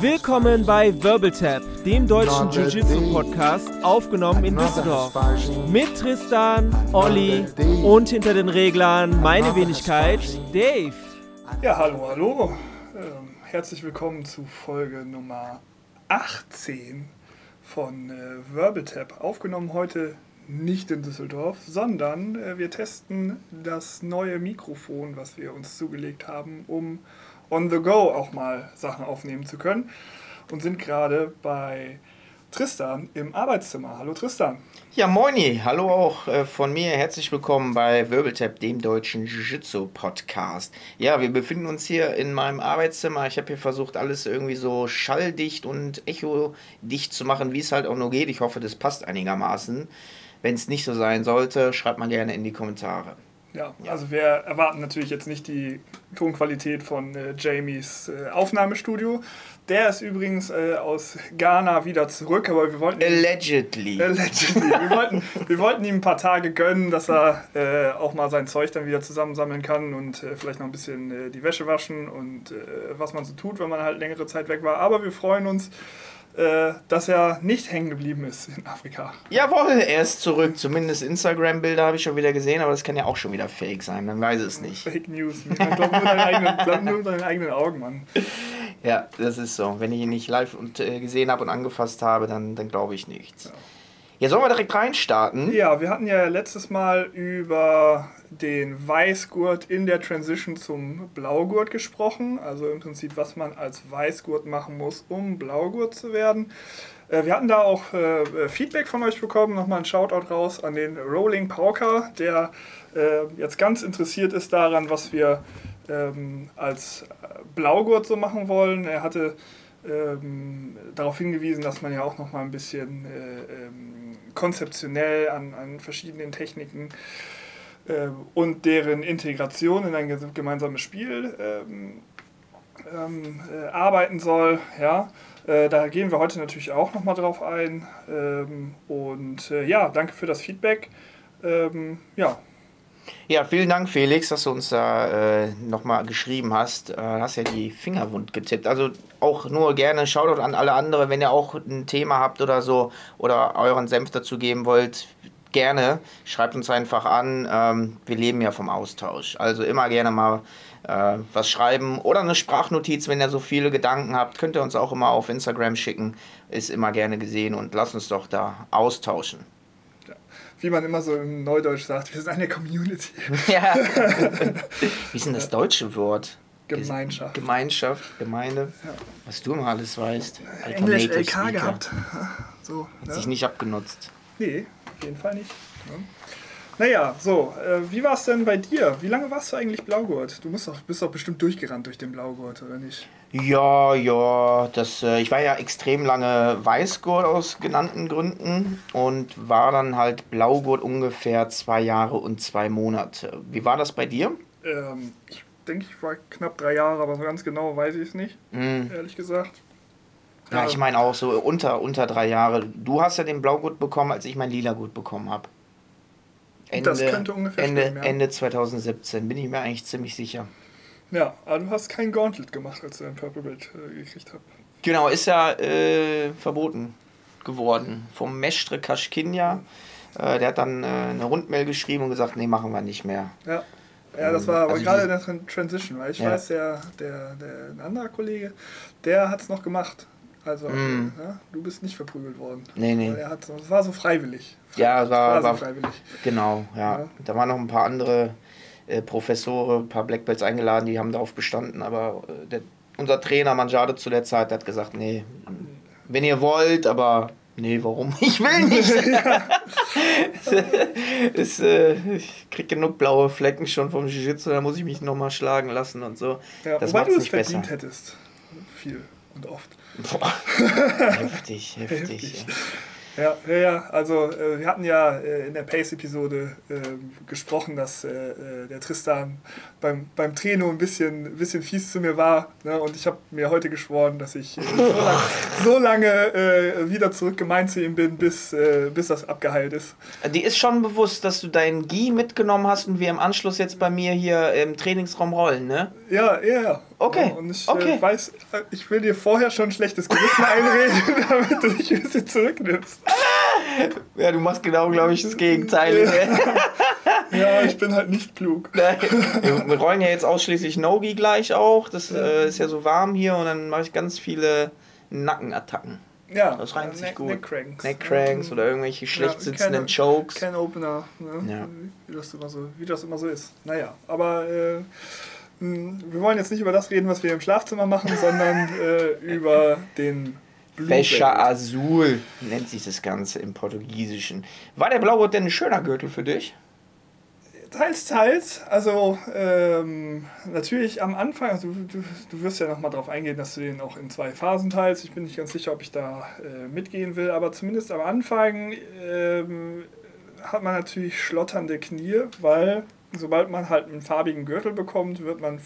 Willkommen bei Wirbeltap, dem deutschen Jiu-Jitsu-Podcast, aufgenommen in Düsseldorf. Mit Tristan, Olli und hinter den Reglern meine Wenigkeit, Dave. Ja, hallo, hallo. Ähm, herzlich willkommen zu Folge Nummer 18 von äh, Wirbeltap. Aufgenommen heute nicht in Düsseldorf, sondern äh, wir testen das neue Mikrofon, was wir uns zugelegt haben, um on the go auch mal Sachen aufnehmen zu können. Und sind gerade bei Tristan im Arbeitszimmer. Hallo Tristan. Ja, moini. Hallo auch äh, von mir. Herzlich willkommen bei Wirbeltap, dem deutschen Jiu-Jitsu-Podcast. Ja, wir befinden uns hier in meinem Arbeitszimmer. Ich habe hier versucht, alles irgendwie so schalldicht und echodicht zu machen, wie es halt auch nur geht. Ich hoffe, das passt einigermaßen. Wenn es nicht so sein sollte, schreibt mal gerne in die Kommentare. Ja, also wir erwarten natürlich jetzt nicht die Tonqualität von äh, Jamies äh, Aufnahmestudio. Der ist übrigens äh, aus Ghana wieder zurück, aber wir wollten. Allegedly. Allegedly. Wir wollten, wir wollten ihm ein paar Tage gönnen, dass er äh, auch mal sein Zeug dann wieder zusammensammeln kann und äh, vielleicht noch ein bisschen äh, die Wäsche waschen und was man so tut, wenn man halt längere Zeit weg war. Aber wir freuen uns dass er nicht hängen geblieben ist in Afrika. Jawohl, er ist zurück. Zumindest Instagram-Bilder habe ich schon wieder gesehen, aber das kann ja auch schon wieder fake sein, man weiß es nicht. Fake News. Man glaubt nur deinen eigenen, glaub nur deinen eigenen Augen, Mann. Ja, das ist so. Wenn ich ihn nicht live und, äh, gesehen habe und angefasst habe, dann, dann glaube ich nichts. Ja. Ja, sollen wir direkt reinstarten? Ja, wir hatten ja letztes Mal über den Weißgurt in der Transition zum Blaugurt gesprochen. Also im Prinzip, was man als Weißgurt machen muss, um Blaugurt zu werden. Äh, wir hatten da auch äh, Feedback von euch bekommen. Nochmal ein Shoutout raus an den Rolling Pauker, der äh, jetzt ganz interessiert ist daran, was wir ähm, als Blaugurt so machen wollen. Er hatte ähm, darauf hingewiesen, dass man ja auch noch mal ein bisschen äh, ähm, konzeptionell an, an verschiedenen Techniken äh, und deren Integration in ein gemeinsames Spiel ähm, ähm äh, arbeiten soll. Ja, äh, da gehen wir heute natürlich auch noch mal drauf ein. Ähm, und äh, ja, danke für das Feedback. Ähm, ja, ja, vielen Dank, Felix, dass du uns da äh, nochmal geschrieben hast. Äh, hast ja die Finger wund getippt. Also auch nur gerne Shoutout an alle anderen, wenn ihr auch ein Thema habt oder so oder euren Senf dazu geben wollt. Gerne, schreibt uns einfach an. Ähm, wir leben ja vom Austausch. Also immer gerne mal äh, was schreiben oder eine Sprachnotiz, wenn ihr so viele Gedanken habt, könnt ihr uns auch immer auf Instagram schicken. Ist immer gerne gesehen und lasst uns doch da austauschen wie man immer so im Neudeutsch sagt, wir sind eine Community. Ja. wie ist denn das deutsche Wort? Gemeinschaft. Gemeinschaft, Gemeinde. Ja. Was du immer alles weißt. Alter Englisch LK Speaker. gehabt. So, Hat ja. sich nicht abgenutzt. Nee, auf jeden Fall nicht. Ja. Naja, so, äh, wie war es denn bei dir? Wie lange warst du eigentlich Blaugurt? Du musst doch, bist doch bestimmt durchgerannt durch den Blaugurt, oder nicht? Ja, ja, das, äh, ich war ja extrem lange Weißgurt aus genannten Gründen und war dann halt Blaugurt ungefähr zwei Jahre und zwei Monate. Wie war das bei dir? Ähm, ich denke, ich war knapp drei Jahre, aber so ganz genau weiß ich es nicht, mm. ehrlich gesagt. Ja, ich meine auch so unter, unter drei Jahre. Du hast ja den Blaugurt bekommen, als ich mein Lila-Gut bekommen habe. Ende, das könnte ungefähr Ende, stimmen, ja. Ende 2017, bin ich mir eigentlich ziemlich sicher. Ja, aber du hast kein Gauntlet gemacht, als du dein Purple Belt äh, gekriegt hast. Genau, ist ja äh, verboten geworden vom Mestre Kaschkinja. Äh, der hat dann äh, eine Rundmail geschrieben und gesagt, nee, machen wir nicht mehr. Ja. Ja, das war aber also gerade in der Transition, weil ich ja. weiß, der, der, der ein anderer Kollege, der hat es noch gemacht. Also, mm. ja, du bist nicht verprügelt worden. Nee, nee. Er hat, es war so freiwillig. Ja, es war, war, war so freiwillig. Genau, ja. ja. Da waren noch ein paar andere äh, Professoren, ein paar Black Belts eingeladen, die haben darauf bestanden, aber äh, der, unser Trainer Manjade zu der Zeit hat gesagt, nee, wenn ihr wollt, aber nee, warum? Ich will nicht. es, äh, ich krieg genug blaue Flecken schon vom Jiu-Jitsu, da muss ich mich nochmal schlagen lassen und so. Ja, das macht es nicht besser. hättest. Viel und oft. Boah. heftig, heftig. heftig. Ja, ja, ja. Also äh, wir hatten ja äh, in der Pace-Episode äh, gesprochen, dass äh, äh, der Tristan beim, beim Treno ein bisschen, ein bisschen fies zu mir war. Ne? Und ich habe mir heute geschworen, dass ich äh, so, lang, so, lange wieder zurück gemeint zu ihm bin, bis, bis das abgeheilt ist. Die ist schon bewusst, dass du deinen Gi mitgenommen hast und wir im Anschluss jetzt bei mir hier im Trainingsraum rollen, ne? Ja, ja, ja. Okay. Ja, und ich okay. Äh, weiß, ich will dir vorher schon ein schlechtes Gewissen einreden, damit du dich ein bisschen zurücknimmst. Ja, du machst genau, glaube ich, das Gegenteil. ja, ich bin halt nicht klug. Wir rollen ja jetzt ausschließlich Nogi gleich auch. Das äh, ist ja so warm hier und dann mache ich ganz viele Nackenattacken. Ja, das reimt sich Neck, gut. Neckcranks. Neckcranks oder irgendwelche schlecht sitzenden Chokes. Kein Opener, ne? Ja. wie, das immer so, wie das immer so ist. Naja, aber äh, wir wollen jetzt nicht über das reden, was wir im Schlafzimmer machen, sondern äh, über den Fächer Azul nennt sich das Ganze im Portugiesischen. War der Blaugurt denn ein schöner Gürtel für dich? Teils, teils. Also ähm, natürlich am Anfang, also du, du, du wirst ja nochmal darauf eingehen, dass du den auch in zwei Phasen teilst. Ich bin nicht ganz sicher, ob ich da äh, mitgehen will, aber zumindest am Anfang ähm, hat man natürlich schlotternde Knie, weil sobald man halt einen farbigen Gürtel bekommt, wird man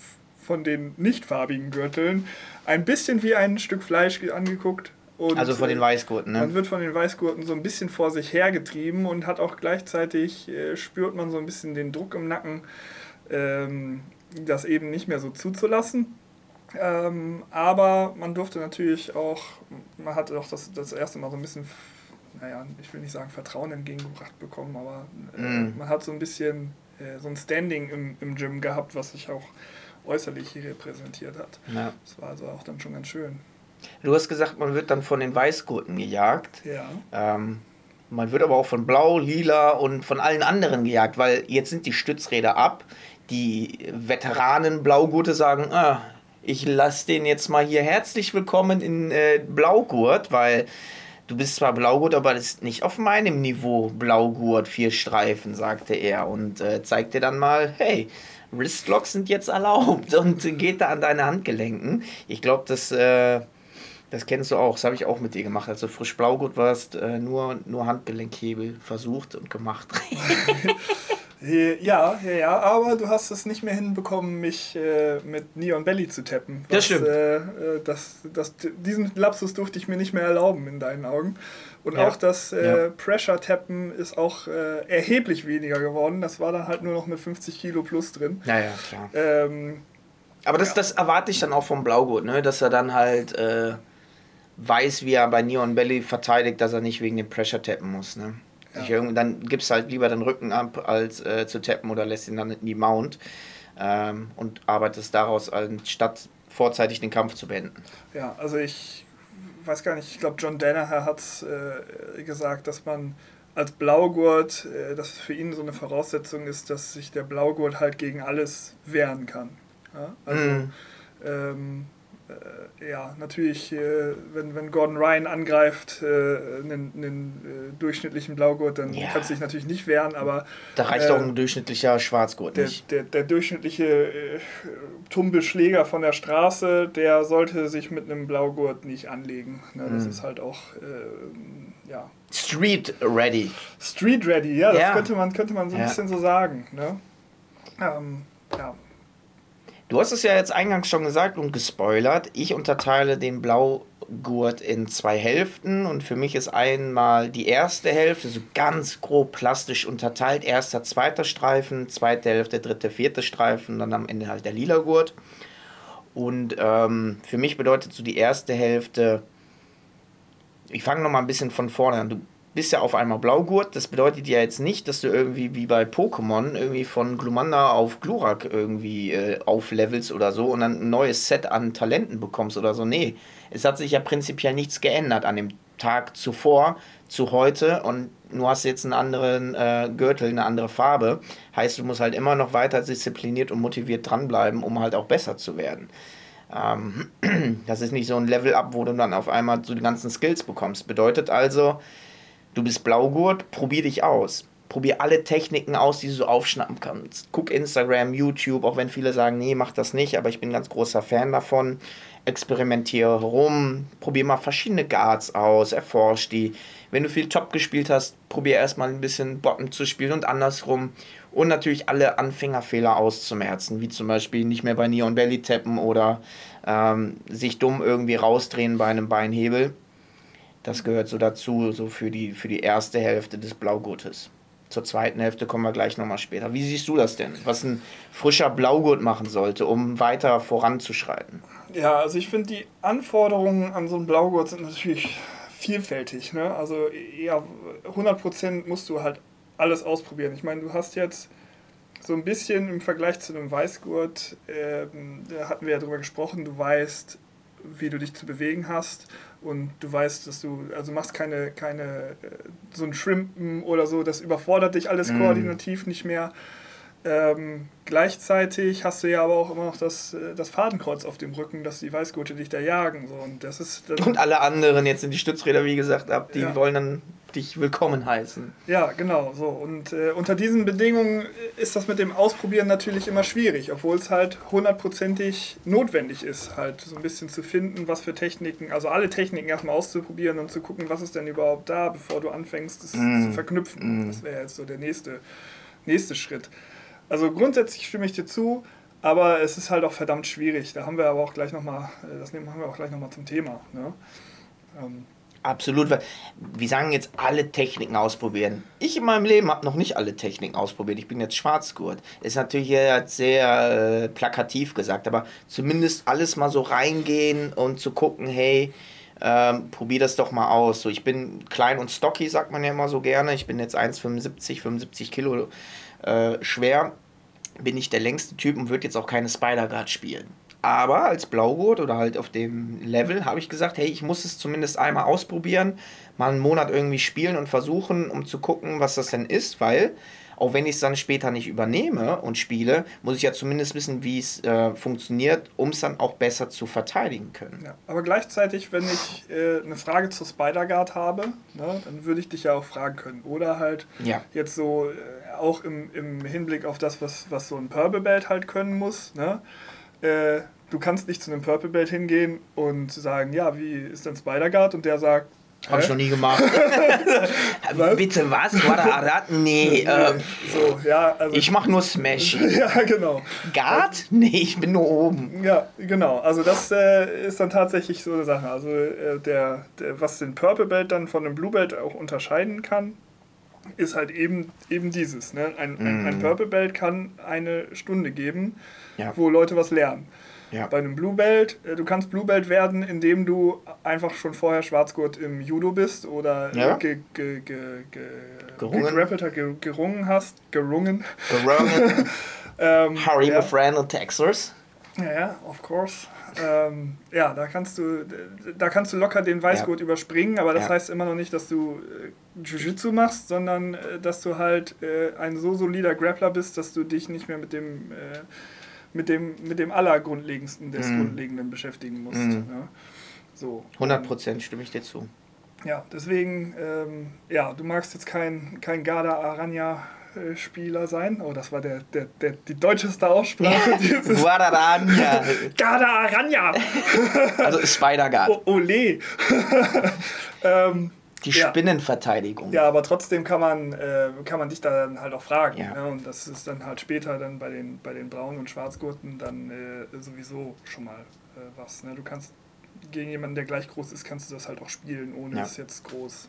von den nicht farbigen Gürteln ein bisschen wie ein Stück Fleisch angeguckt. Und also von den Weißgurten, ne? Man wird von den Weißgurten so ein bisschen vor sich hergetrieben und hat auch gleichzeitig, äh, spürt man so ein bisschen den Druck im Nacken, ähm, das eben nicht mehr so zuzulassen. Ähm, aber man durfte natürlich auch, man hatte auch das, das erste Mal so ein bisschen, naja, ich will nicht sagen Vertrauen entgegengebracht bekommen, aber äh, mm. man hat so ein bisschen äh, so ein Standing im, im Gym gehabt, was sich auch äußerlich hier repräsentiert hat. Ja. Das war also auch dann schon ganz schön. Du hast gesagt, man wird dann von den Weißgurten gejagt. Ja. Ähm, man wird aber auch von Blau, Lila und von allen anderen gejagt, weil jetzt sind die Stützräder ab. Die Veteranen Blaugurte sagen, ah, ich lasse den jetzt mal hier herzlich willkommen in äh, Blaugurt, weil du bist zwar Blaugurt, aber das ist nicht auf meinem Niveau Blaugurt, vier Streifen, sagte er und äh, zeigte dann mal, hey, Wristlocks sind jetzt erlaubt und geht da an deine Handgelenken. Ich glaube, das äh, das kennst du auch, das habe ich auch mit dir gemacht. Als du frisch Blaugut warst, äh, nur, nur Handgelenkhebel versucht und gemacht. ja, ja, ja, aber du hast es nicht mehr hinbekommen, mich äh, mit Neon Belly zu tappen. Was, das stimmt. Äh, äh, das, das, diesen Lapsus durfte ich mir nicht mehr erlauben in deinen Augen. Und ja. auch das äh, ja. Pressure-Tappen ist auch äh, erheblich weniger geworden. Das war dann halt nur noch mit 50 Kilo plus drin. Ja, ja, klar. Ähm, aber das, ja. das erwarte ich dann auch vom Blaugurt, ne? dass er dann halt äh, weiß, wie er bei Neon Belly verteidigt, dass er nicht wegen dem Pressure tappen muss. Ne? Ja. dann gibst halt lieber den Rücken ab, als äh, zu tappen oder lässt ihn dann in die Mount ähm, und arbeitest daraus, anstatt vorzeitig den Kampf zu beenden. Ja, also ich weiß gar nicht, ich glaube, John Danaher hat äh, gesagt, dass man als Blaugurt, äh, dass es für ihn so eine Voraussetzung ist, dass sich der Blaugurt halt gegen alles wehren kann. Ja? Also, mm. ähm, äh, ja, natürlich, äh, wenn, wenn Gordon Ryan angreift, äh, einen, einen äh, durchschnittlichen Blaugurt, dann ja. kannst du dich natürlich nicht wehren, aber. Da reicht auch ein durchschnittlicher Schwarzgurt der, nicht. Der, der durchschnittliche äh, Tumbelschläger von der Straße, der sollte sich mit einem Blaugurt nicht anlegen. Ne? Das mhm. ist halt auch, äh, ja. Street ready. Street ready, ja, das ja. Könnte, man, könnte man so ein ja. bisschen so sagen. Ne? Ähm, ja. Du hast es ja jetzt eingangs schon gesagt und gespoilert. Ich unterteile den Blaugurt in zwei Hälften und für mich ist einmal die erste Hälfte so ganz grob plastisch unterteilt. Erster, zweiter Streifen, zweite Hälfte, dritte, vierte Streifen, dann am Ende halt der lila Gurt. Und ähm, für mich bedeutet so die erste Hälfte, ich fange nochmal ein bisschen von vorne an. Du bist ja auf einmal Blaugurt. Das bedeutet ja jetzt nicht, dass du irgendwie wie bei Pokémon irgendwie von Glumanda auf Glurak irgendwie äh, auflevelst oder so und dann ein neues Set an Talenten bekommst oder so. Nee, es hat sich ja prinzipiell nichts geändert an dem Tag zuvor zu heute und du hast jetzt einen anderen äh, Gürtel, eine andere Farbe. Heißt, du musst halt immer noch weiter diszipliniert und motiviert dranbleiben, um halt auch besser zu werden. Ähm, das ist nicht so ein Level-Up, wo du dann auf einmal so die ganzen Skills bekommst. Bedeutet also, Du bist Blaugurt, probier dich aus. Probier alle Techniken aus, die du so aufschnappen kannst. Guck Instagram, YouTube, auch wenn viele sagen, nee, mach das nicht, aber ich bin ein ganz großer Fan davon. Experimentiere rum, probier mal verschiedene Guards aus, erforsch die. Wenn du viel Top gespielt hast, probier erstmal ein bisschen Bottom zu spielen und andersrum. Und natürlich alle Anfängerfehler auszumerzen, wie zum Beispiel nicht mehr bei Neon Belly tappen oder ähm, sich dumm irgendwie rausdrehen bei einem Beinhebel das gehört so dazu, so für die, für die erste Hälfte des Blaugurtes. zur zweiten Hälfte kommen wir gleich nochmal später. Wie siehst du das denn, was ein frischer Blaugurt machen sollte, um weiter voranzuschreiten? Ja, also ich finde, die Anforderungen an so einen Blaugurt sind natürlich vielfältig. Ne? Also eher 100% musst du halt alles ausprobieren. Ich meine, du hast jetzt so ein bisschen im Vergleich zu einem Weißgurt, äh, da hatten wir ja drüber gesprochen, du weißt, wie du dich zu bewegen hast und du weißt, dass du, also machst keine, keine, äh, so ein Shrimpen oder so, das überfordert dich alles mm. koordinativ nicht mehr. Ähm, gleichzeitig hast du ja aber auch immer noch das, äh, das Fadenkreuz auf dem Rücken, dass die Weißgurte dich da jagen. So. Und, das ist, das und alle anderen jetzt sind die Stützräder, wie gesagt, ab, die ja. wollen dann dich willkommen heißen. Ja, genau. So. Und äh, unter diesen Bedingungen ist das mit dem Ausprobieren natürlich immer schwierig, obwohl es halt hundertprozentig notwendig ist, halt so ein bisschen zu finden, was für Techniken, also alle Techniken erstmal auszuprobieren und zu gucken, was ist denn überhaupt da, bevor du anfängst, es mm. zu verknüpfen. Mm. Das wäre jetzt so der nächste, nächste Schritt. Also grundsätzlich stimme ich dir zu, aber es ist halt auch verdammt schwierig. Da haben wir aber auch gleich nochmal, äh, das machen wir auch gleich nochmal zum Thema. Ne? Ähm, Absolut. Wir sagen jetzt alle Techniken ausprobieren. Ich in meinem Leben habe noch nicht alle Techniken ausprobiert. Ich bin jetzt Schwarzgurt. Ist natürlich jetzt sehr äh, plakativ gesagt, aber zumindest alles mal so reingehen und zu gucken, hey, ähm, probier das doch mal aus. So, ich bin klein und stocky, sagt man ja immer so gerne. Ich bin jetzt 1,75, 75 Kilo äh, schwer. Bin ich der längste Typ und würde jetzt auch keine Spider-Guard spielen. Aber als Blaugurt oder halt auf dem Level habe ich gesagt, hey, ich muss es zumindest einmal ausprobieren, mal einen Monat irgendwie spielen und versuchen, um zu gucken, was das denn ist, weil auch wenn ich es dann später nicht übernehme und spiele, muss ich ja zumindest wissen, wie es äh, funktioniert, um es dann auch besser zu verteidigen können. Ja, aber gleichzeitig, wenn ich äh, eine Frage zur Spider-Guard habe, ne, dann würde ich dich ja auch fragen können. Oder halt ja. jetzt so äh, auch im, im Hinblick auf das, was, was so ein Purple Belt halt können muss. Ne? Äh, du kannst nicht zu einem Purple Belt hingehen und sagen, ja, wie ist denn Spider-Guard? Und der sagt, hab ich noch nie gemacht. was? Bitte was? Guarda Nee. Ähm, so, ja, also, ich mach nur Smash. ja, genau. Guard? Nee, ich bin nur oben. Ja, genau. Also das äh, ist dann tatsächlich so eine Sache. Also äh, der, der, was den Purple Belt dann von dem Blue Belt auch unterscheiden kann, ist halt eben, eben dieses. Ne? Ein, mm. ein, ein. Purple Belt kann eine Stunde geben, ja. wo Leute was lernen. Ja. Bei einem Blue Belt, äh, du kannst Blue Belt werden, indem du einfach schon vorher Schwarzgurt im Judo bist oder ja. ge, ge, ge, ge, gerungen. gerungen hast. Gerungen. Gerungen. ähm, Harry, ja. friend in Texas. Ja, ja, of course. Ähm, ja, da kannst du, da kannst du locker den Weißgurt ja. überspringen, aber das ja. heißt immer noch nicht, dass du äh, Jiu-Jitsu machst, sondern äh, dass du halt äh, ein so solider Grappler bist, dass du dich nicht mehr mit dem äh, mit dem, mit dem Allergrundlegendsten des mm. Grundlegenden beschäftigen musst. Mm. Ja. So, 100 Prozent stimme ich dir zu. Ja, deswegen, ähm, ja, du magst jetzt kein, kein Garda Aranya Spieler sein. Oh, das war der, der, der, die deutscheste Aussprache. Guararania. Garda Aranya. also Spider-Guard. ole. ähm, die Spinnenverteidigung. Ja, aber trotzdem kann man, äh, kann man dich da dann halt auch fragen. Ja. Ne? Und das ist dann halt später dann bei den, bei den Braunen und Schwarzgurten dann äh, sowieso schon mal äh, was. Ne? Du kannst gegen jemanden, der gleich groß ist, kannst du das halt auch spielen, ohne ja. es jetzt groß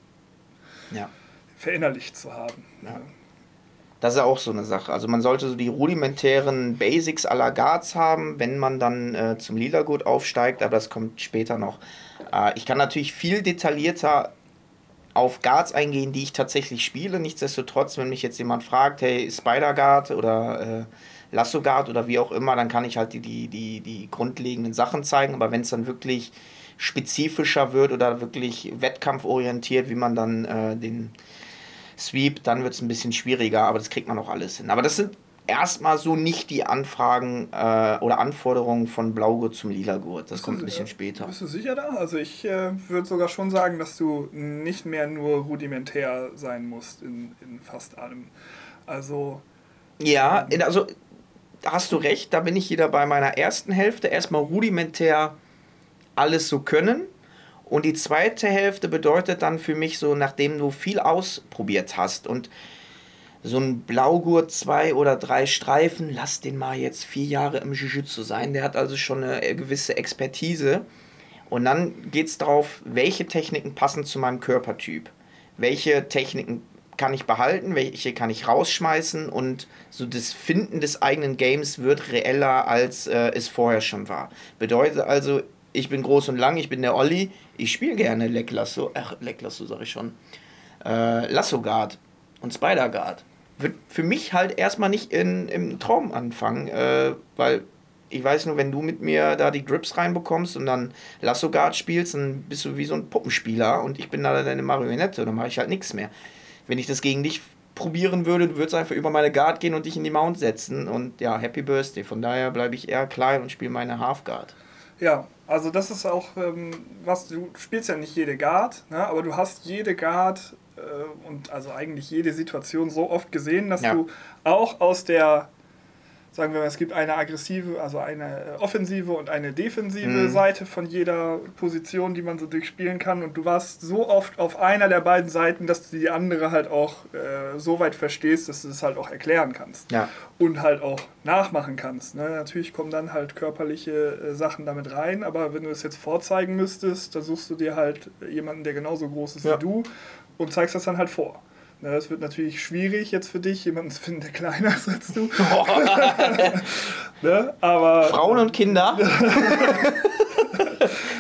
ja. verinnerlicht zu haben. Ja. Ne? Das ist auch so eine Sache. Also man sollte so die rudimentären Basics aller Guards haben, wenn man dann äh, zum Lila-Gurt aufsteigt, aber das kommt später noch. Äh, ich kann natürlich viel detaillierter auf Guards eingehen, die ich tatsächlich spiele. Nichtsdestotrotz, wenn mich jetzt jemand fragt, hey, Spider-Guard oder äh, Lasso-Guard oder wie auch immer, dann kann ich halt die, die, die, die grundlegenden Sachen zeigen. Aber wenn es dann wirklich spezifischer wird oder wirklich wettkampforientiert, wie man dann äh, den Sweep, dann wird es ein bisschen schwieriger, aber das kriegt man auch alles hin. Aber das sind erstmal so nicht die Anfragen äh, oder Anforderungen von Blaugurt zum Lila-Gurt. Das bist kommt ein bisschen später. Bist du sicher da? Also ich äh, würde sogar schon sagen, dass du nicht mehr nur rudimentär sein musst in, in fast allem. Also. Ja, in, also hast du recht, da bin ich wieder bei meiner ersten Hälfte. Erstmal rudimentär alles so können. Und die zweite Hälfte bedeutet dann für mich so, nachdem du viel ausprobiert hast und so ein Blaugurt, zwei oder drei Streifen, lass den mal jetzt vier Jahre im Jiu-Jitsu sein. Der hat also schon eine gewisse Expertise. Und dann geht es darauf, welche Techniken passen zu meinem Körpertyp. Welche Techniken kann ich behalten, welche kann ich rausschmeißen und so das Finden des eigenen Games wird reeller, als äh, es vorher schon war. Bedeutet also, ich bin groß und lang, ich bin der Olli, ich spiele gerne Lecklasso, ach, Lecklasso sag ich schon, äh, Lasso Guard und Spider Guard. Wird für mich halt erstmal nicht in, im Traum anfangen, äh, weil ich weiß nur, wenn du mit mir da die Grips reinbekommst und dann Lasso Guard spielst, dann bist du wie so ein Puppenspieler und ich bin da deine Marionette, dann mache ich halt nichts mehr. Wenn ich das gegen dich probieren würde, du würdest einfach über meine Guard gehen und dich in die Mount setzen und ja, Happy Birthday. Von daher bleibe ich eher klein und spiele meine Half Guard. Ja, also das ist auch ähm, was, du spielst ja nicht jede Guard, ne, aber du hast jede Guard äh, und also eigentlich jede Situation so oft gesehen, dass ja. du auch aus der sagen wir mal, es gibt eine aggressive, also eine äh, offensive und eine defensive mhm. Seite von jeder Position, die man so durchspielen kann. Und du warst so oft auf einer der beiden Seiten, dass du die andere halt auch äh, so weit verstehst, dass du es halt auch erklären kannst. Ja. Und halt auch nachmachen kannst. Ne? Natürlich kommen dann halt körperliche äh, Sachen damit rein, aber wenn du es jetzt vorzeigen müsstest, dann suchst du dir halt jemanden, der genauso groß ist ja. wie du und zeigst das dann halt vor. Na, das wird natürlich schwierig jetzt für dich, jemanden zu finden, der kleiner ist als du. ne? Aber, Frauen und Kinder.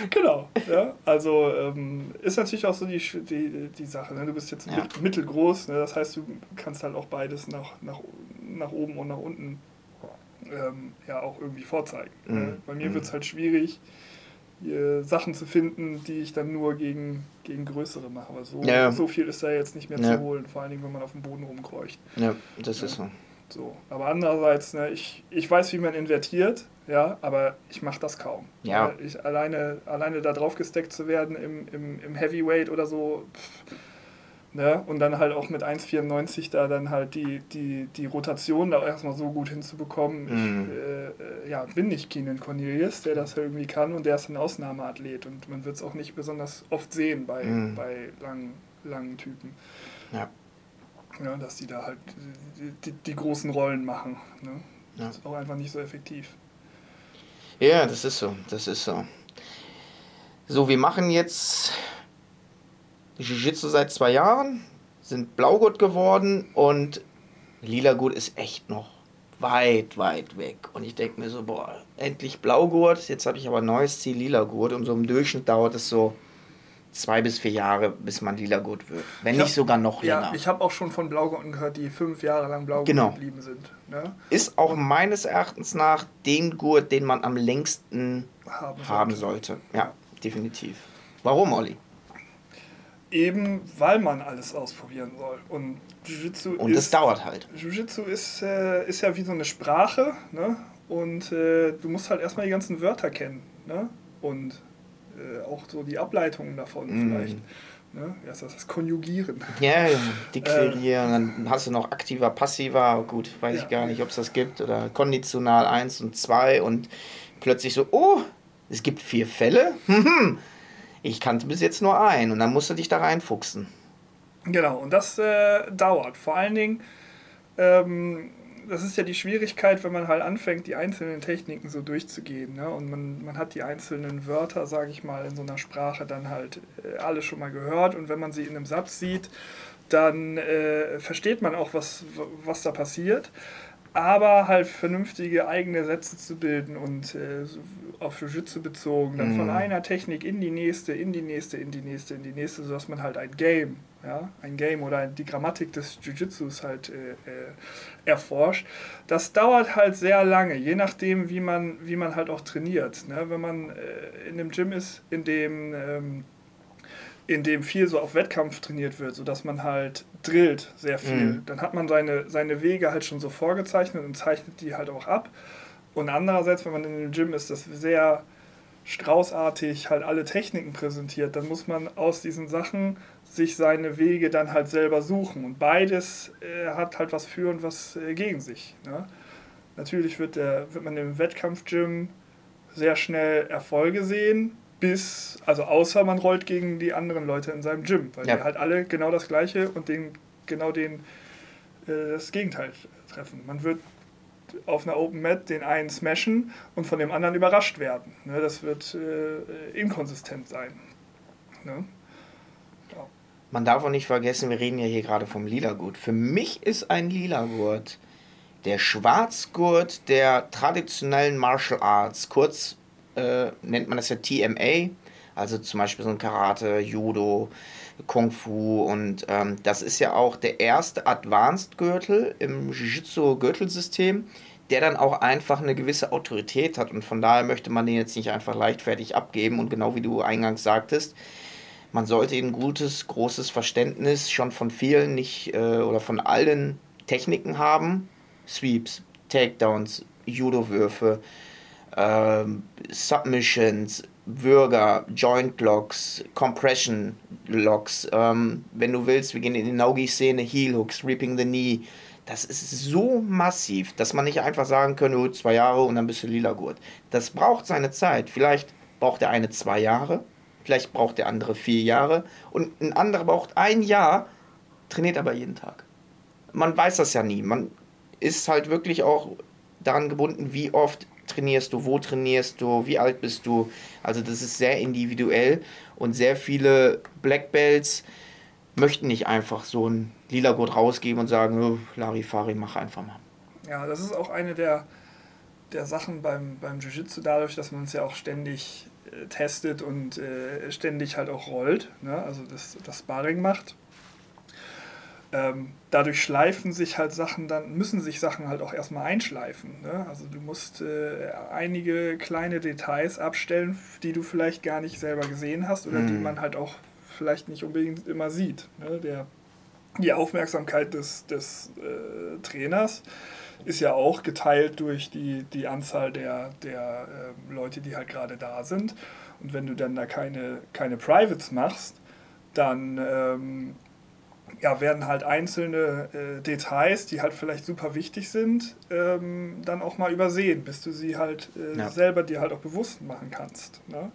genau. Ja? Also ähm, ist natürlich auch so die, die, die Sache. Ne? Du bist jetzt ja. mittelgroß, ne? das heißt, du kannst halt auch beides nach, nach, nach oben und nach unten ähm, ja auch irgendwie vorzeigen. Ne? Mhm. Ne? Bei mir mhm. wird es halt schwierig Sachen zu finden, die ich dann nur gegen, gegen größere mache. Aber so, ja. so viel ist da jetzt nicht mehr ja. zu holen, vor allen Dingen, wenn man auf dem Boden rumkreucht. Ja, das ja. ist so. so. Aber andererseits, ne, ich, ich weiß, wie man invertiert, ja, aber ich mache das kaum. Ja. Ich, alleine, alleine da drauf gesteckt zu werden im, im, im Heavyweight oder so, pff, Ne? Und dann halt auch mit 1,94 da dann halt die, die, die Rotation da erstmal so gut hinzubekommen. Mhm. Ich äh, äh, ja, bin nicht Keenan Cornelius, der das irgendwie kann und der ist ein Ausnahmeathlet. Und man wird es auch nicht besonders oft sehen bei, mhm. bei langen, langen Typen. Ja. ja. Dass die da halt die, die, die großen Rollen machen. Ne? Ja. Das ist auch einfach nicht so effektiv. Ja, das ist so. Das ist so. So, wir machen jetzt Jiu-Jitsu seit zwei Jahren, sind Blaugurt geworden und Lila-Gurt ist echt noch weit, weit weg. Und ich denke mir so, boah, endlich Blaugurt, jetzt habe ich aber ein neues Ziel, Lila-Gurt. Und so im Durchschnitt dauert es so zwei bis vier Jahre, bis man Lila-Gurt wird. Wenn hab, nicht sogar noch länger. Ja, ich habe auch schon von Blaugurten gehört, die fünf Jahre lang Blaugurt genau. geblieben sind. Ne? Ist auch und meines Erachtens nach den Gurt, den man am längsten haben sollte. Haben sollte. Ja, definitiv. Warum, Olli? Eben weil man alles ausprobieren soll. Und Jiu-Jitsu Und das dauert halt. Jiu-Jitsu ist, äh, ist ja wie so eine Sprache, ne? Und äh, du musst halt erstmal die ganzen Wörter kennen, ne? Und äh, auch so die Ableitungen davon mm. vielleicht. Ne? Ja, das, das Konjugieren. Ja, deklarieren. dann hast du noch aktiver, passiver. Gut, weiß ja. ich gar nicht, ob es das gibt. Oder konditional 1 und 2 und plötzlich so, oh, es gibt vier Fälle. Ich kannte bis jetzt nur einen und dann musst du dich da reinfuchsen. Genau, und das äh, dauert. Vor allen Dingen, ähm, das ist ja die Schwierigkeit, wenn man halt anfängt, die einzelnen Techniken so durchzugehen. Ne? Und man, man hat die einzelnen Wörter, sage ich mal, in so einer Sprache dann halt äh, alle schon mal gehört. Und wenn man sie in einem Satz sieht, dann äh, versteht man auch, was, was da passiert aber halt vernünftige eigene Sätze zu bilden und äh, auf Jiu-Jitsu bezogen, dann mm. von mhm. einer Technik in die nächste, in die nächste, in die nächste, in die nächste, sodass man halt ein Game, ja, ein Game oder die Grammatik des Jiu-Jitsus halt äh, äh, erforscht. Das dauert halt sehr lange, je nachdem, wie man, wie man halt auch trainiert. Ne? Wenn man äh, in einem Gym ist, in dem ähm, in dem viel so auf Wettkampf trainiert wird, sodass man halt drillt sehr viel. Mhm. Dann hat man seine, seine Wege halt schon so vorgezeichnet und zeichnet die halt auch ab. Und andererseits, wenn man in einem Gym ist, das sehr straußartig halt alle Techniken präsentiert, dann muss man aus diesen Sachen sich seine Wege dann halt selber suchen. Und beides äh, hat halt was für und was äh, gegen sich. Ne? Natürlich wird, der, wird man im Wettkampfgym sehr schnell Erfolge sehen, bis, also außer man rollt gegen die anderen Leute in seinem Gym, weil ja. die halt alle genau das Gleiche und den, genau den, äh, das Gegenteil treffen. Man wird auf einer Open Mat den einen smashen und von dem anderen überrascht werden. Ne, das wird äh, inkonsistent sein. Ne? Ja. man darf auch nicht vergessen, wir reden ja hier gerade vom Lila-Gurt. Für mich ist ein Lila-Gurt der Schwarzgurt der traditionellen Martial Arts. Kurz äh, nennt man das ja TMA, also zum Beispiel so ein Karate, Judo, Kung Fu und ähm, das ist ja auch der erste Advanced-Gürtel im Jiu-Jitsu-Gürtelsystem, der dann auch einfach eine gewisse Autorität hat und von daher möchte man den jetzt nicht einfach leichtfertig abgeben und genau wie du eingangs sagtest, man sollte ein gutes, großes Verständnis schon von vielen nicht äh, oder von allen Techniken haben. Sweeps, Takedowns, Judo-Würfe, ähm, Submissions, Würger, Joint Locks, Compression Locks. Ähm, wenn du willst, wir gehen in die Naugi-Szene, Heel Hooks, Reaping the Knee. Das ist so massiv, dass man nicht einfach sagen könnte, oh, zwei Jahre und dann bist du lila Gurt. Das braucht seine Zeit. Vielleicht braucht der eine zwei Jahre, Vielleicht braucht der andere vier Jahre und ein anderer braucht ein Jahr, trainiert aber jeden Tag. Man weiß das ja nie. Man ist halt wirklich auch daran gebunden, wie oft trainierst du, wo trainierst du, wie alt bist du. Also das ist sehr individuell und sehr viele Black Belts möchten nicht einfach so ein lila Gurt rausgeben und sagen, oh, Larifari, mach einfach mal. Ja, das ist auch eine der, der Sachen beim, beim Jiu-Jitsu, dadurch, dass man es ja auch ständig testet und äh, ständig halt auch rollt, ne? also das, das Sparring macht. Ähm, dadurch schleifen sich halt Sachen dann, müssen sich Sachen halt auch erstmal einschleifen. Ne? Also du musst äh, einige kleine Details abstellen, die du vielleicht gar nicht selber gesehen hast oder mhm. die man halt auch vielleicht nicht unbedingt immer sieht. Ne? Der, die Aufmerksamkeit des, des äh, Trainers ist ja auch geteilt durch die, die Anzahl der, der äh, Leute, die halt gerade da sind. Und wenn du dann da keine, keine Privates machst, dann ähm, ja, werden halt einzelne äh, Details, die halt vielleicht super wichtig sind, ähm, dann auch mal übersehen, bis du sie halt äh, ja. selber dir halt auch bewusst machen kannst. Ne?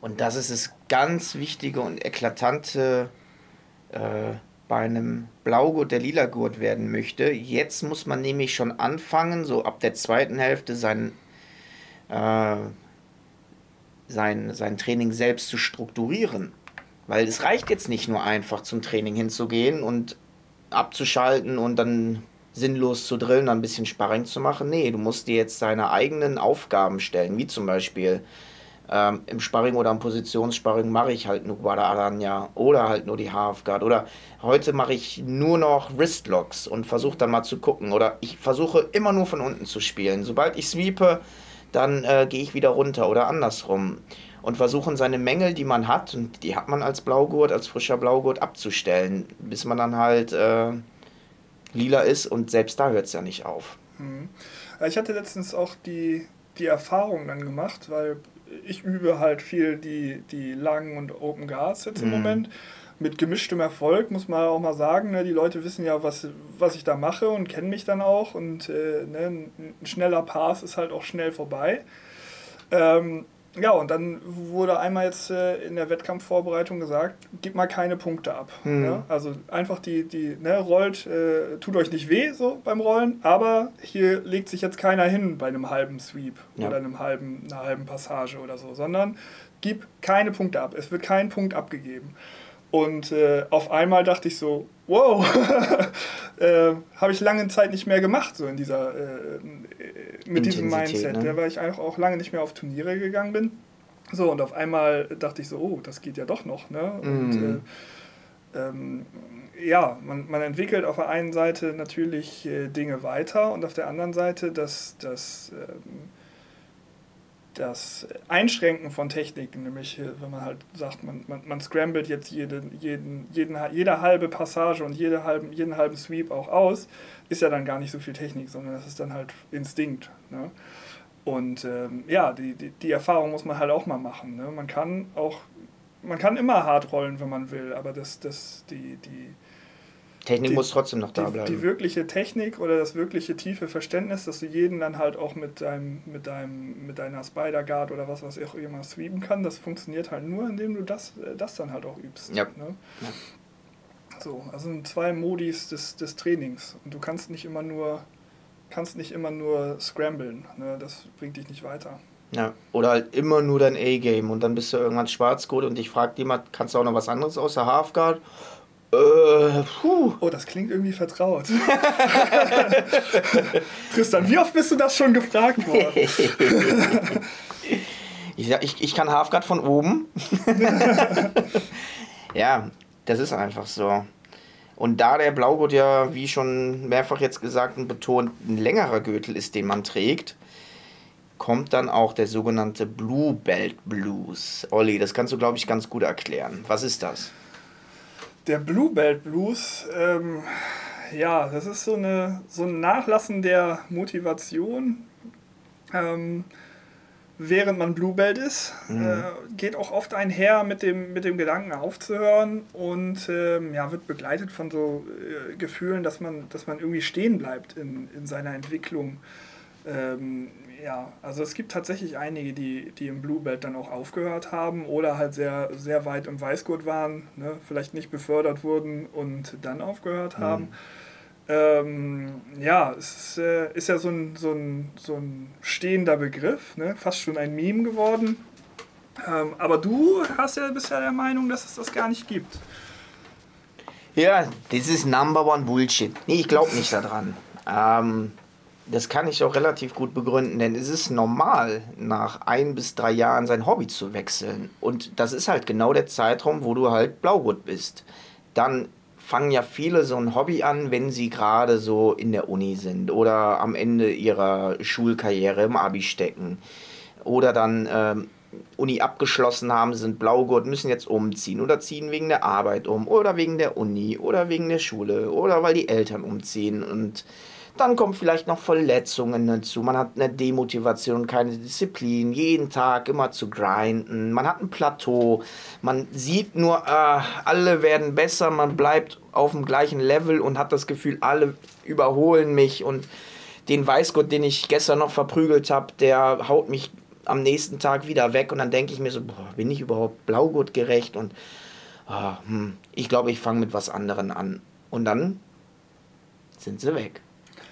Und das ist das ganz wichtige und eklatante äh, bei einem Blaugurt der Lilagurt werden möchte. Jetzt muss man nämlich schon anfangen, so ab der zweiten Hälfte sein, äh, sein, sein Training selbst zu strukturieren. Weil es reicht jetzt nicht nur einfach zum Training hinzugehen und abzuschalten und dann sinnlos zu drillen, ein bisschen Sparring zu machen. Nee, du musst dir jetzt deine eigenen Aufgaben stellen, wie zum Beispiel ähm, Im Sparring oder im Positionssparring mache ich halt nur Guada Aranya oder halt nur die Half Guard. Oder heute mache ich nur noch Wristlocks und versuche dann mal zu gucken. Oder ich versuche immer nur von unten zu spielen. Sobald ich sweepe, dann äh, gehe ich wieder runter oder andersrum. Und versuchen seine Mängel, die man hat, und die hat man als Blaugurt, als frischer Blaugurt, abzustellen, bis man dann halt äh, lila ist und selbst da hört es ja nicht auf. Hm. Ich hatte letztens auch die, die Erfahrung dann gemacht, weil ich übe halt viel die, die langen und Open Guards jetzt im mhm. Moment. Mit gemischtem Erfolg, muss man auch mal sagen. Ne? Die Leute wissen ja, was, was ich da mache und kennen mich dann auch. Und äh, ne? ein schneller Pass ist halt auch schnell vorbei. Ähm, ja, und dann wurde einmal jetzt äh, in der Wettkampfvorbereitung gesagt, gib mal keine Punkte ab. Mhm. Ja? Also einfach die, die ne, rollt, äh, tut euch nicht weh so beim Rollen, aber hier legt sich jetzt keiner hin bei einem halben Sweep ja. oder einem halben, einer halben Passage oder so, sondern gib keine Punkte ab. Es wird kein Punkt abgegeben. Und äh, auf einmal dachte ich so, wow, äh, habe ich lange Zeit nicht mehr gemacht, so in dieser, äh, mit diesem Mindset, ne? weil ich einfach auch lange nicht mehr auf Turniere gegangen bin. So, und auf einmal dachte ich so, oh, das geht ja doch noch. Ne? Und mm. ähm, ja, man, man entwickelt auf der einen Seite natürlich äh, Dinge weiter und auf der anderen Seite das, das ähm, das Einschränken von Techniken, nämlich wenn man halt sagt, man, man, man scrambled jetzt jede, jeden, jeden, jede halbe Passage und jede halben, jeden halben Sweep auch aus, ist ja dann gar nicht so viel Technik, sondern das ist dann halt Instinkt. Ne? Und ähm, ja, die, die, die Erfahrung muss man halt auch mal machen. Ne? Man kann auch, man kann immer hart rollen, wenn man will, aber das, das, die, die, Technik die, muss trotzdem noch da die, bleiben. Die wirkliche Technik oder das wirkliche tiefe Verständnis, dass du jeden dann halt auch mit deinem, mit deinem, mit deiner Spider Guard oder was was auch immer sweepen kann, das funktioniert halt nur, indem du das, äh, das dann halt auch übst. Ja. Ne? ja. So, also sind zwei Modis des, des Trainings und du kannst nicht immer nur kannst nicht immer nur scramblen, ne? das bringt dich nicht weiter. Ja, oder halt immer nur dein A-Game und dann bist du irgendwann Schwarzgurt und dich fragt jemand, kannst du auch noch was anderes außer Halfguard? Äh, puh. Oh, das klingt irgendwie vertraut. Tristan, wie oft bist du das schon gefragt worden? ich, ich, ich kann Halfguard von oben. ja, das ist einfach so. Und da der Blaugurt ja, wie schon mehrfach jetzt gesagt und betont, ein längerer Gürtel ist, den man trägt, kommt dann auch der sogenannte Blue Belt Blues. Olli, das kannst du, glaube ich, ganz gut erklären. Was ist das? Der Blue Belt Blues, ähm, ja, das ist so, eine, so ein Nachlassen der Motivation, ähm, während man Blue Belt ist. Mhm. Äh, geht auch oft einher mit dem, mit dem Gedanken aufzuhören und ähm, ja, wird begleitet von so äh, Gefühlen, dass man, dass man irgendwie stehen bleibt in, in seiner Entwicklung. Ähm, ja, also es gibt tatsächlich einige, die, die im Blue Belt dann auch aufgehört haben oder halt sehr, sehr weit im Weißgurt waren, ne, vielleicht nicht befördert wurden und dann aufgehört mhm. haben. Mhm. Ähm, ja, es ist, äh, ist, ja so ein, so, ein, so ein stehender Begriff, ne, fast schon ein Meme geworden. Ähm, aber du hast ja bisher der Meinung, dass es das gar nicht gibt. Ja, das ist Number One Bullshit. Nee, ich glaube nicht daran. Ähm, das kann ich auch relativ gut begründen, denn es ist normal, nach ein bis drei Jahren sein Hobby zu wechseln. Und das ist halt genau der Zeitraum, wo du halt Blaugurt bist. Dann fangen ja viele so ein Hobby an, wenn sie gerade so in der Uni sind oder am Ende ihrer Schulkarriere im Abi stecken. Oder dann ähm, Uni abgeschlossen haben, sind Blaugurt, müssen jetzt umziehen oder ziehen wegen der Arbeit um oder wegen der Uni oder wegen der Schule oder weil die Eltern umziehen und dann kommen vielleicht noch Verletzungen dazu. Man hat eine Demotivation, keine Disziplin, jeden Tag immer zu grinden. Man hat ein Plateau. Man sieht nur, äh, alle werden besser. Man bleibt auf dem gleichen Level und hat das Gefühl, alle überholen mich. Und den Weißgott, den ich gestern noch verprügelt habe, der haut mich am nächsten Tag wieder weg. Und dann denke ich mir so, boah, bin ich überhaupt Blaugurt gerecht? Und ah, hm, ich glaube, ich fange mit was anderem an. Und dann sind sie weg.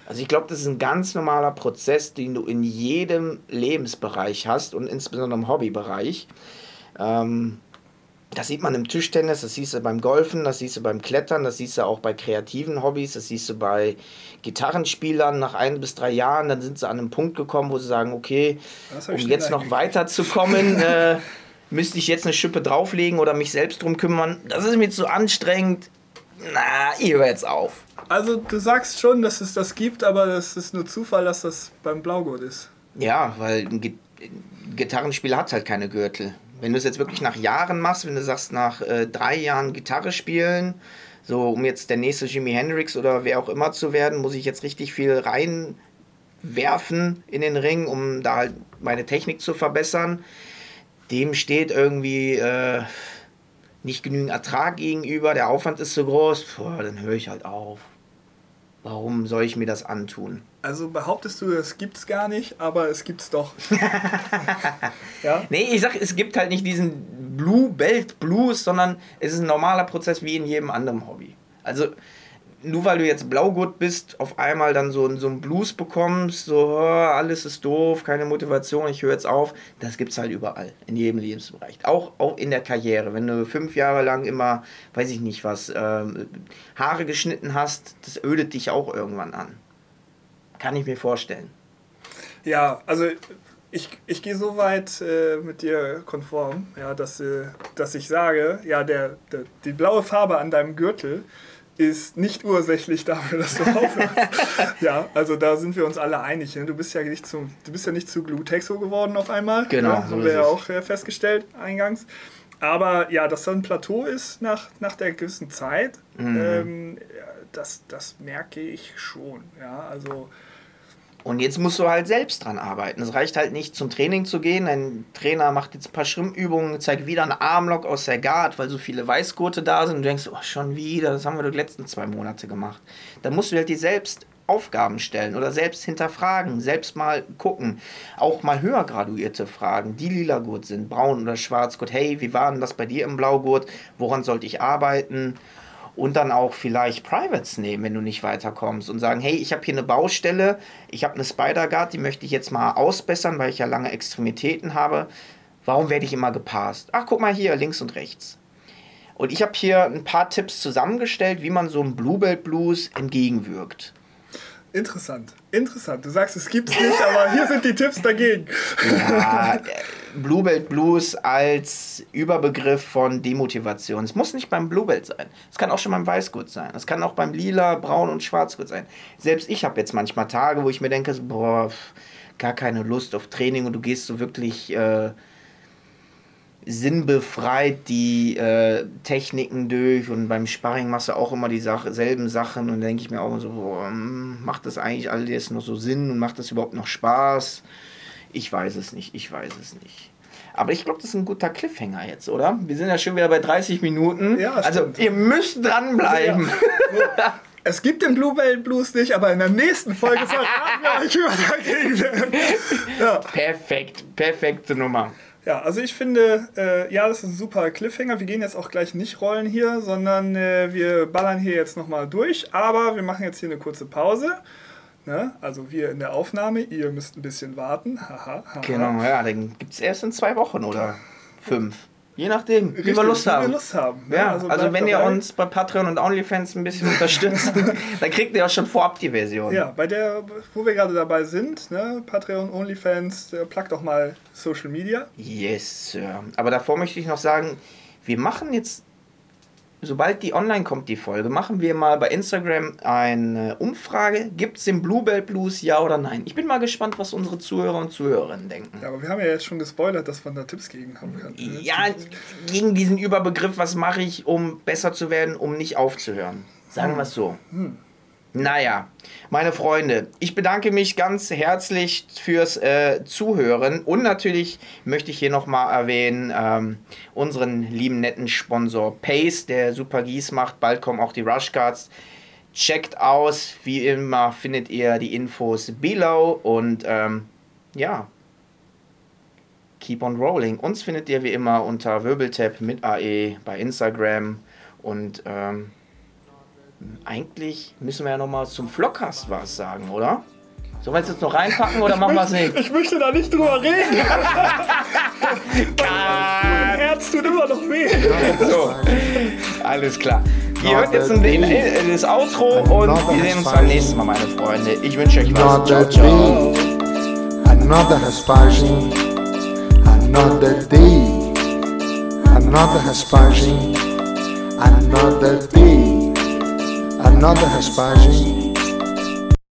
Also ich glaube, das ist ein ganz normaler Prozess, den du in jedem Lebensbereich hast und insbesondere im Hobbybereich. Ähm, das sieht man im Tischtennis, das siehst du beim Golfen, das siehst du beim Klettern, das siehst du auch bei kreativen Hobbys, das siehst du bei Gitarrenspielern nach ein bis drei Jahren, dann sind sie an einem Punkt gekommen, wo sie sagen, okay, um jetzt noch weiterzukommen, äh, müsste ich jetzt eine Schippe drauflegen oder mich selbst drum kümmern. Das ist mir zu anstrengend. Na, ich höre jetzt auf. Also du sagst schon, dass es das gibt, aber es ist nur Zufall, dass das beim Blaugurt ist. Ja, weil ein Gitarrenspieler hat halt keine Gürtel. Wenn du es jetzt wirklich nach Jahren machst, wenn du sagst, nach äh, drei Jahren Gitarre spielen, so um jetzt der nächste Jimi Hendrix oder wer auch immer zu werden, muss ich jetzt richtig viel reinwerfen in den Ring, um da halt meine Technik zu verbessern. Dem steht irgendwie äh, nicht genügend Ertrag gegenüber, der Aufwand ist zu groß, Boah, dann höre ich halt auf. Warum soll ich mir das antun? Also behauptest du, es gibt's gar nicht, aber es gibt's doch. ja? Nee, ich sag, es gibt halt nicht diesen Blue Belt Blues, sondern es ist ein normaler Prozess wie in jedem anderen Hobby. Also nur weil du jetzt Blaugurt bist, auf einmal dann so, so einen Blues bekommst, so alles ist doof, keine Motivation, ich höre jetzt auf, das gibt es halt überall, in jedem Lebensbereich. Auch, auch in der Karriere. Wenn du fünf Jahre lang immer, weiß ich nicht was, äh, Haare geschnitten hast, das ödet dich auch irgendwann an. Kann ich mir vorstellen. Ja, also ich, ich gehe so weit äh, mit dir konform, ja, dass, äh, dass ich sage, ja, der, der, die blaue Farbe an deinem Gürtel, ist nicht ursächlich dafür, dass du aufhörst. ja, also da sind wir uns alle einig. Ne? Du bist ja nicht zu, du bist ja nicht zu Glutexo geworden auf einmal. Genau. Ne? Haben wir ja auch äh, festgestellt eingangs. Aber ja, dass da ein Plateau ist nach, nach der gewissen Zeit, mhm. ähm, das, das merke ich schon. Ja, also und jetzt musst du halt selbst dran arbeiten. Es reicht halt nicht zum Training zu gehen. Ein Trainer macht jetzt ein paar Schwimmübungen, zeigt wieder einen Armlock aus der Guard, weil so viele Weißgurte da sind. Und du denkst, oh, schon wieder, das haben wir die letzten zwei Monate gemacht. Dann musst du halt dir selbst Aufgaben stellen oder selbst hinterfragen, selbst mal gucken. Auch mal höher graduierte Fragen, die lila Gurt sind, braun oder schwarz Gurt. Hey, wie war denn das bei dir im Blaugurt? Woran sollte ich arbeiten? Und dann auch vielleicht Privates nehmen, wenn du nicht weiterkommst und sagen, hey, ich habe hier eine Baustelle, ich habe eine Spider-Guard, die möchte ich jetzt mal ausbessern, weil ich ja lange Extremitäten habe. Warum werde ich immer gepasst? Ach, guck mal hier, links und rechts. Und ich habe hier ein paar Tipps zusammengestellt, wie man so einem Bluebelt Blues entgegenwirkt. Interessant, interessant. Du sagst, es gibt's nicht, aber hier sind die Tipps dagegen. Ja, Bluebelt Blues als Überbegriff von Demotivation. Es muss nicht beim Bluebelt sein. Es kann auch schon beim Weißgurt sein. Es kann auch beim Lila, Braun und Schwarzgurt sein. Selbst ich habe jetzt manchmal Tage, wo ich mir denke, boah, gar keine Lust auf Training und du gehst so wirklich äh, sinnbefreit die äh, Techniken durch und beim Sparring machst du auch immer dieselben Sachen und denke ich mir auch so, boah, hm, macht das eigentlich alles noch so Sinn und macht das überhaupt noch Spaß? Ich weiß es nicht, ich weiß es nicht. Aber ich glaube, das ist ein guter Cliffhanger jetzt, oder? Wir sind ja schon wieder bei 30 Minuten. Ja, also ihr müsst dranbleiben. Ja. Es gibt den Bluebell Blues nicht, aber in der nächsten Folge verraten wir euch über dagegen. Ja. Perfekt, perfekte Nummer. Ja, also ich finde, äh, ja, das ist ein super Cliffhanger. Wir gehen jetzt auch gleich nicht rollen hier, sondern äh, wir ballern hier jetzt nochmal durch. Aber wir machen jetzt hier eine kurze Pause. Ne? Also wir in der Aufnahme, ihr müsst ein bisschen warten. Haha. Genau, ja, den gibt es erst in zwei Wochen oder fünf. Je nachdem, Richtig, wie wir Lust haben. Wir Lust haben ne? Ja, also, also wenn ihr uns bei Patreon und OnlyFans ein bisschen unterstützt, dann kriegt ihr auch schon vorab die Version. Ja, bei der, wo wir gerade dabei sind, ne? Patreon, OnlyFans, äh, plagt doch mal Social Media. Yes, Sir. Aber davor möchte ich noch sagen, wir machen jetzt sobald die online kommt, die Folge, machen wir mal bei Instagram eine Umfrage. Gibt es den Bluebell Blues, ja oder nein? Ich bin mal gespannt, was unsere Zuhörer und Zuhörerinnen denken. Ja, aber wir haben ja jetzt schon gespoilert, dass man da Tipps gegen haben kann. Ja, gegen diesen Überbegriff, was mache ich, um besser zu werden, um nicht aufzuhören. Sagen hm. wir es so. Hm. Naja, meine Freunde, ich bedanke mich ganz herzlich fürs äh, Zuhören und natürlich möchte ich hier nochmal erwähnen, ähm, unseren lieben netten Sponsor Pace, der super Gieß macht. Bald kommen auch die Rush Cards. Checkt aus, wie immer findet ihr die Infos below und ähm, ja, keep on rolling. Uns findet ihr wie immer unter Wirbeltap mit AE bei Instagram und ähm, eigentlich müssen wir ja noch mal zum Vlogcast was sagen, oder? Sollen wir es jetzt noch reinpacken oder ich machen wir es nicht? Ich möchte da nicht drüber reden. mein Herz tut immer noch weh. So, alles klar. Ihr hört jetzt ein, äh, das Outro und wir sehen uns beim nächsten Mal, meine Freunde. Ich wünsche euch was. Ciao, ciao. Another aspersion, another day, another aspersion, another day. Another Hespagem